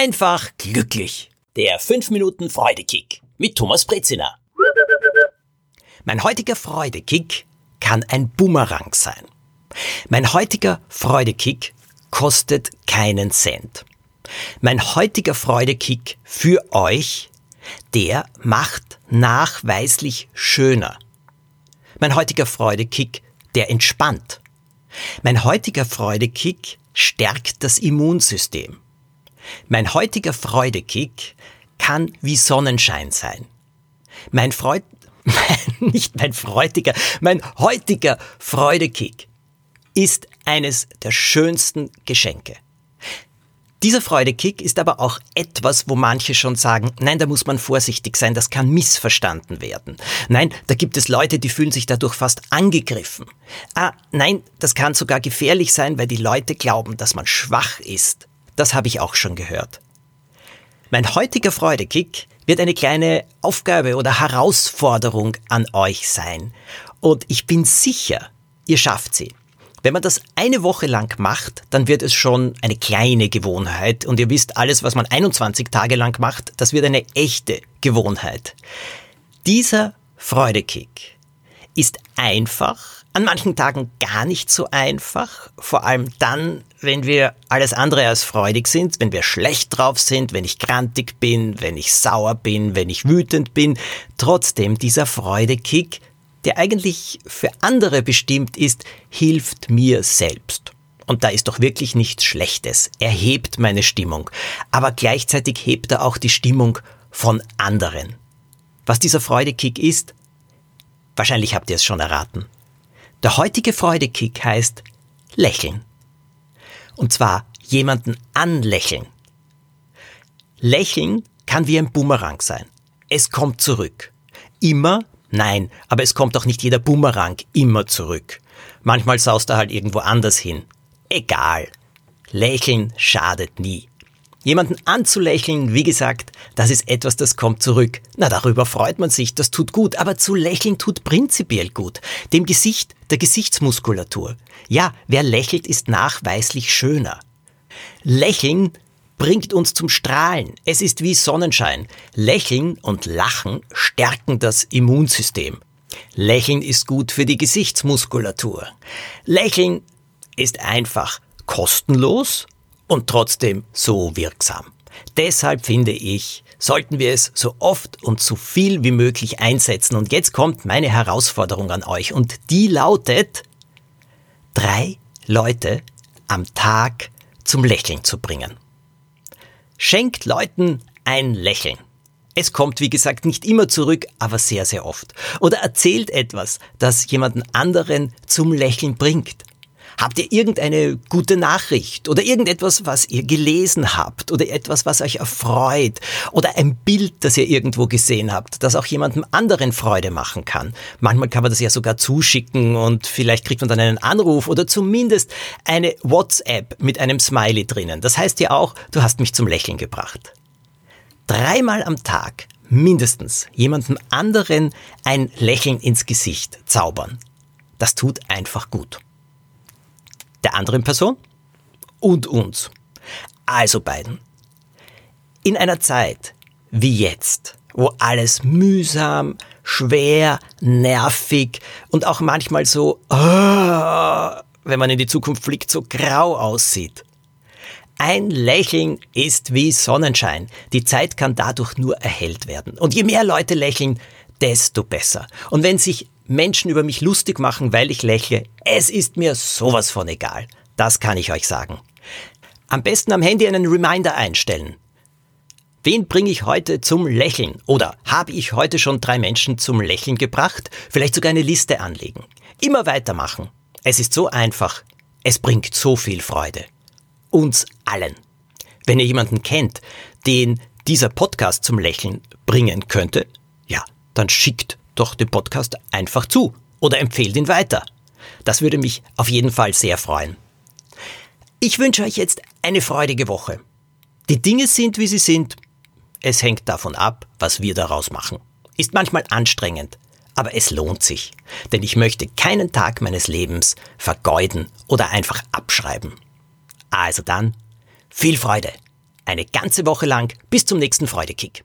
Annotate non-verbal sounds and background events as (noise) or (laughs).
einfach glücklich. Der 5 Minuten Freudekick mit Thomas Brezina. Mein heutiger Freudekick kann ein Bumerang sein. Mein heutiger Freudekick kostet keinen Cent. Mein heutiger Freudekick für euch, der macht nachweislich schöner. Mein heutiger Freudekick, der entspannt. Mein heutiger Freudekick stärkt das Immunsystem. Mein heutiger Freudekick kann wie Sonnenschein sein. Mein Freud, (laughs) nicht mein freudiger, mein heutiger Freudekick ist eines der schönsten Geschenke. Dieser Freudekick ist aber auch etwas, wo manche schon sagen, nein, da muss man vorsichtig sein, das kann missverstanden werden. Nein, da gibt es Leute, die fühlen sich dadurch fast angegriffen. Ah, nein, das kann sogar gefährlich sein, weil die Leute glauben, dass man schwach ist. Das habe ich auch schon gehört. Mein heutiger Freudekick wird eine kleine Aufgabe oder Herausforderung an euch sein. Und ich bin sicher, ihr schafft sie. Wenn man das eine Woche lang macht, dann wird es schon eine kleine Gewohnheit. Und ihr wisst, alles, was man 21 Tage lang macht, das wird eine echte Gewohnheit. Dieser Freudekick ist einfach an manchen Tagen gar nicht so einfach, vor allem dann, wenn wir alles andere als freudig sind, wenn wir schlecht drauf sind, wenn ich grantig bin, wenn ich sauer bin, wenn ich wütend bin. Trotzdem, dieser Freudekick, der eigentlich für andere bestimmt ist, hilft mir selbst. Und da ist doch wirklich nichts Schlechtes. Er hebt meine Stimmung. Aber gleichzeitig hebt er auch die Stimmung von anderen. Was dieser Freudekick ist? Wahrscheinlich habt ihr es schon erraten. Der heutige Freudekick heißt lächeln. Und zwar jemanden anlächeln. Lächeln kann wie ein Bumerang sein. Es kommt zurück. Immer? Nein, aber es kommt auch nicht jeder Bumerang immer zurück. Manchmal saust er halt irgendwo anders hin. Egal. Lächeln schadet nie. Jemanden anzulächeln, wie gesagt, das ist etwas, das kommt zurück. Na, darüber freut man sich, das tut gut, aber zu lächeln tut prinzipiell gut. Dem Gesicht, der Gesichtsmuskulatur. Ja, wer lächelt, ist nachweislich schöner. Lächeln bringt uns zum Strahlen. Es ist wie Sonnenschein. Lächeln und Lachen stärken das Immunsystem. Lächeln ist gut für die Gesichtsmuskulatur. Lächeln ist einfach kostenlos und trotzdem so wirksam. Deshalb finde ich, sollten wir es so oft und so viel wie möglich einsetzen. Und jetzt kommt meine Herausforderung an euch und die lautet, drei Leute am Tag zum Lächeln zu bringen. Schenkt Leuten ein Lächeln. Es kommt, wie gesagt, nicht immer zurück, aber sehr, sehr oft. Oder erzählt etwas, das jemanden anderen zum Lächeln bringt. Habt ihr irgendeine gute Nachricht oder irgendetwas, was ihr gelesen habt oder etwas, was euch erfreut oder ein Bild, das ihr irgendwo gesehen habt, das auch jemandem anderen Freude machen kann? Manchmal kann man das ja sogar zuschicken und vielleicht kriegt man dann einen Anruf oder zumindest eine WhatsApp mit einem Smiley drinnen. Das heißt ja auch, du hast mich zum Lächeln gebracht. Dreimal am Tag mindestens jemandem anderen ein Lächeln ins Gesicht zaubern. Das tut einfach gut der anderen Person und uns. Also beiden. In einer Zeit wie jetzt, wo alles mühsam, schwer, nervig und auch manchmal so, oh, wenn man in die Zukunft fliegt, so grau aussieht. Ein Lächeln ist wie Sonnenschein. Die Zeit kann dadurch nur erhellt werden. Und je mehr Leute lächeln, desto besser. Und wenn sich Menschen über mich lustig machen, weil ich lächle, es ist mir sowas von egal. Das kann ich euch sagen. Am besten am Handy einen Reminder einstellen. Wen bringe ich heute zum Lächeln? Oder habe ich heute schon drei Menschen zum Lächeln gebracht? Vielleicht sogar eine Liste anlegen. Immer weitermachen. Es ist so einfach. Es bringt so viel Freude. Uns allen. Wenn ihr jemanden kennt, den dieser Podcast zum Lächeln bringen könnte, ja, dann schickt doch den Podcast einfach zu oder empfehlt ihn weiter. Das würde mich auf jeden Fall sehr freuen. Ich wünsche euch jetzt eine freudige Woche. Die Dinge sind, wie sie sind. Es hängt davon ab, was wir daraus machen. Ist manchmal anstrengend, aber es lohnt sich. Denn ich möchte keinen Tag meines Lebens vergeuden oder einfach abschreiben. Also dann, viel Freude. Eine ganze Woche lang bis zum nächsten Freudekick.